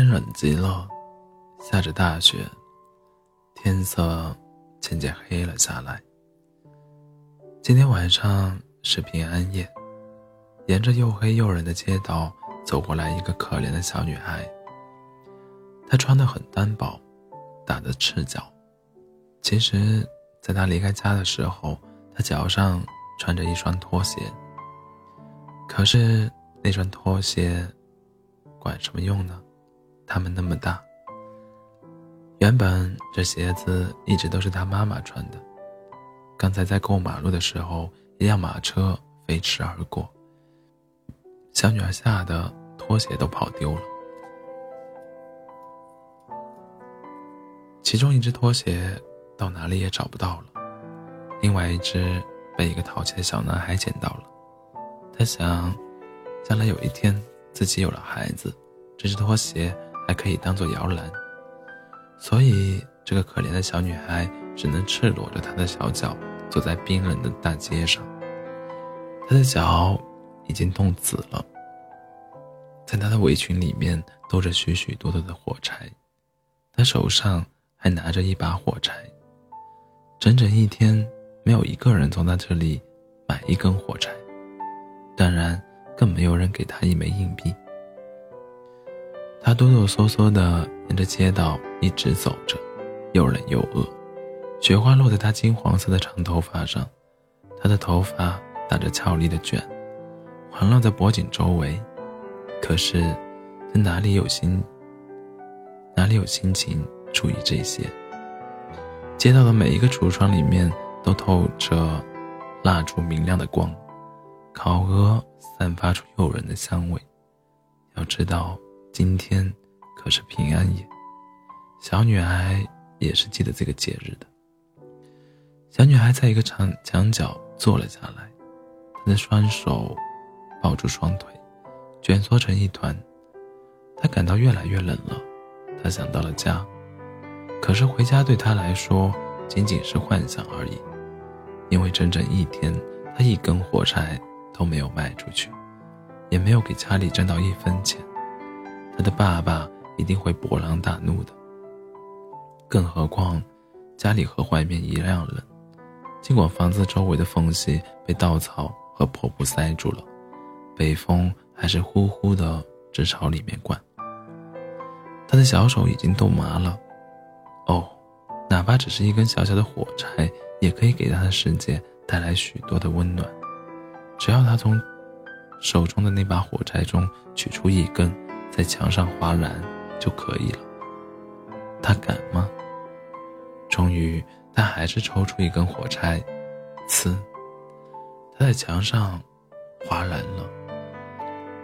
天冷极了，下着大雪，天色渐渐黑了下来。今天晚上是平安夜，沿着又黑又冷的街道走过来一个可怜的小女孩。她穿得很单薄，打着赤脚。其实，在她离开家的时候，她脚上穿着一双拖鞋。可是那双拖鞋，管什么用呢？他们那么大。原本这鞋子一直都是他妈妈穿的。刚才在过马路的时候，一辆马车飞驰而过，小女孩吓得拖鞋都跑丢了。其中一只拖鞋到哪里也找不到了，另外一只被一个淘气的小男孩捡到了。他想，将来有一天自己有了孩子，这只拖鞋还可以当做摇篮。所以，这个可怜的小女孩只能赤裸着她的小脚。走在冰冷的大街上，她的脚已经冻紫了。在她的围裙里面兜着许许多多的火柴，她手上还拿着一把火柴。整整一天，没有一个人从她这里买一根火柴，当然更没有人给她一枚硬币。他哆哆嗦嗦地沿着街道一直走着，又冷又饿。雪花落在她金黄色的长头发上，她的头发打着俏丽的卷，环绕在脖颈周围。可是，她哪里有心？哪里有心情注意这些？街道的每一个橱窗里面都透着蜡烛明亮的光，烤鹅散发出诱人的香味。要知道，今天可是平安夜，小女孩也是记得这个节日的。小女孩在一个墙墙角坐了下来，她的双手抱住双腿，蜷缩成一团。她感到越来越冷了。她想到了家，可是回家对她来说仅仅是幻想而已，因为整整一天她一根火柴都没有卖出去，也没有给家里挣到一分钱。他的爸爸一定会勃然大怒的。更何况，家里和外面一样冷。尽管房子周围的缝隙被稻草和破布塞住了，北风还是呼呼的直朝里面灌。他的小手已经冻麻了。哦，哪怕只是一根小小的火柴，也可以给他的世界带来许多的温暖。只要他从手中的那把火柴中取出一根，在墙上划燃就可以了。他敢吗？终于。他还是抽出一根火柴，呲，他在墙上划燃了。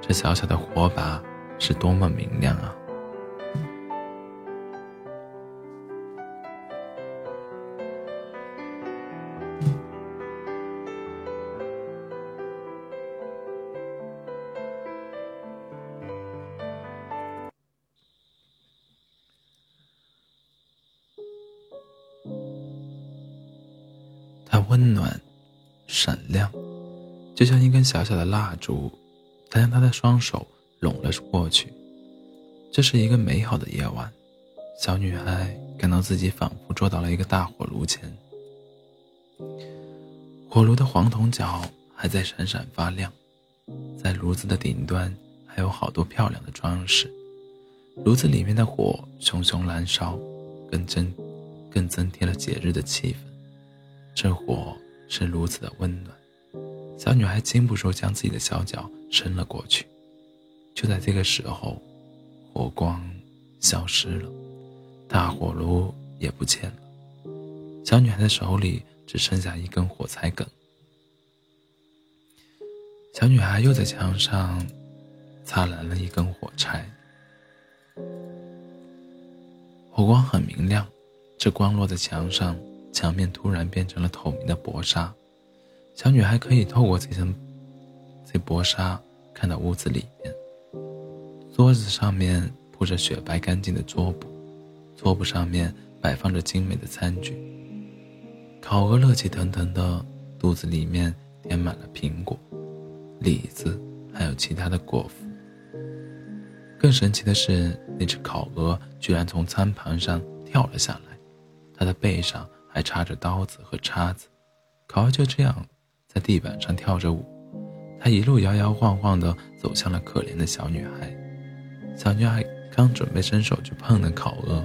这小小的火把是多么明亮啊！它温暖，闪亮，就像一根小小的蜡烛。他将他的双手拢了过去。这是一个美好的夜晚。小女孩感到自己仿佛坐到了一个大火炉前，火炉的黄铜角还在闪闪发亮，在炉子的顶端还有好多漂亮的装饰。炉子里面的火熊熊燃烧，更增更增添了节日的气氛。这火是如此的温暖，小女孩禁不住将自己的小脚伸了过去。就在这个时候，火光消失了，大火炉也不见了，小女孩的手里只剩下一根火柴梗。小女孩又在墙上擦燃了一根火柴，火光很明亮，这光落在墙上。墙面突然变成了透明的薄纱，小女孩可以透过这层这薄纱看到屋子里面。桌子上面铺着雪白干净的桌布，桌布上面摆放着精美的餐具。烤鹅热气腾腾的，肚子里面填满了苹果、李子，还有其他的果脯。更神奇的是，那只烤鹅居然从餐盘上跳了下来，它的背上还插着刀子和叉子。烤鹅就这样在地板上跳着舞，它一路摇摇晃晃地走向了可怜的小女孩。小女孩刚准备伸手去碰那烤鹅，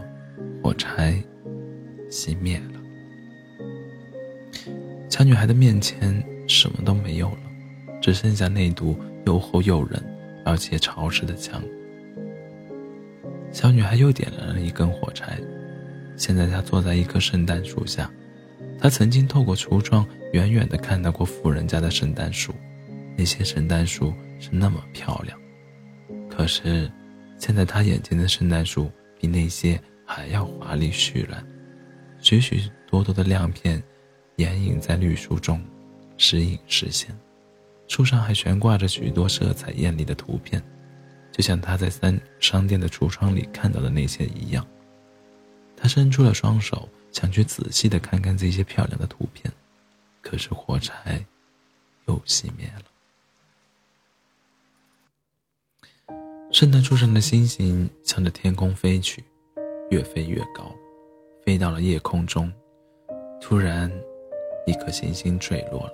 火柴熄灭了。小女孩的面前什么都没有了，只剩下那堵又厚又冷而且潮湿的墙。小女孩又点燃了一根火柴，现在他坐在一棵圣诞树下。他曾经透过橱窗远远地看到过富人家的圣诞树，那些圣诞树是那么漂亮。可是，现在他眼前的圣诞树比那些还要华丽绚烂，许许多多的亮片，掩影在绿树中，时隐时现。树上还悬挂着许多色彩艳丽的图片。就像他在三商店的橱窗里看到的那些一样，他伸出了双手，想去仔细的看看这些漂亮的图片，可是火柴又熄灭了。圣诞树上的星星向着天空飞去，越飞越高，飞到了夜空中。突然，一颗星星坠落了，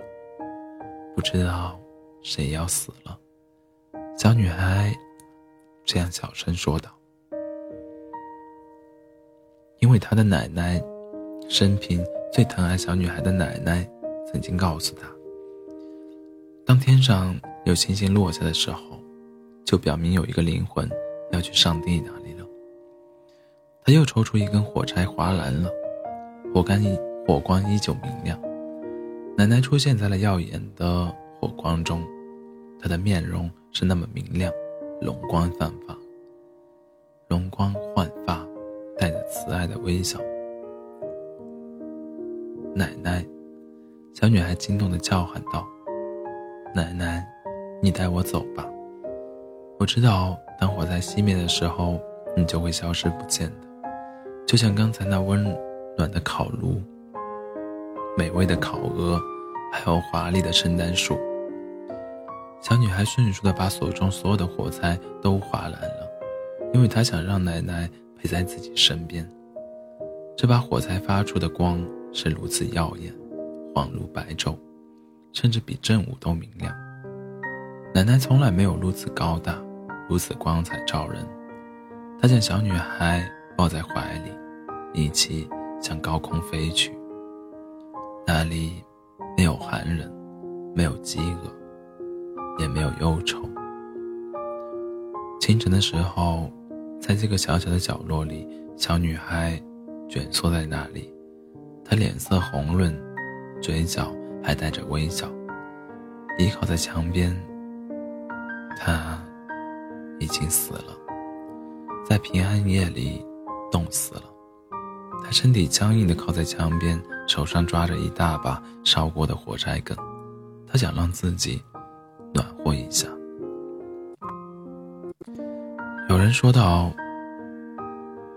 不知道谁要死了。小女孩。这样小声说道：“他的奶奶，生平最疼爱小女孩的奶奶，曾经告诉他，当天上有星星落下的时候，就表明有一个灵魂要去上帝那里了。”他又抽出一根火柴，划燃了，火干依火光依旧明亮。奶奶出现在了耀眼的火光中，她的面容是那么明亮。容光焕发，容光焕发，带着慈爱的微笑。奶奶，小女孩惊动的叫喊道：“奶奶，你带我走吧！我知道，当火灾熄灭的时候，你就会消失不见的，就像刚才那温暖的烤炉、美味的烤鹅，还有华丽的圣诞树。”小女孩迅速地把手中所有的火柴都划燃了，因为她想让奶奶在自己身边。这把火柴发出的光是如此耀眼，恍如白昼，甚至比正午都明亮。奶奶从来没有如此高大，如此光彩照人。她将小女孩抱在怀里，一起向高空飞去。那里没有寒冷，没有饥饿。也没有忧愁。清晨的时候，在这个小小的角落里，小女孩蜷缩在那里，她脸色红润，嘴角还带着微笑，依靠在墙边。她已经死了，在平安夜里冻死了。她身体僵硬地靠在墙边，手上抓着一大把烧过的火柴梗，她想让自己。暖和一下。有人说道：“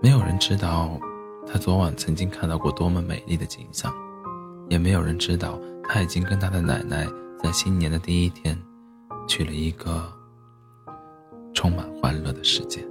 没有人知道，他昨晚曾经看到过多么美丽的景象，也没有人知道，他已经跟他的奶奶在新年的第一天，去了一个充满欢乐的世界。”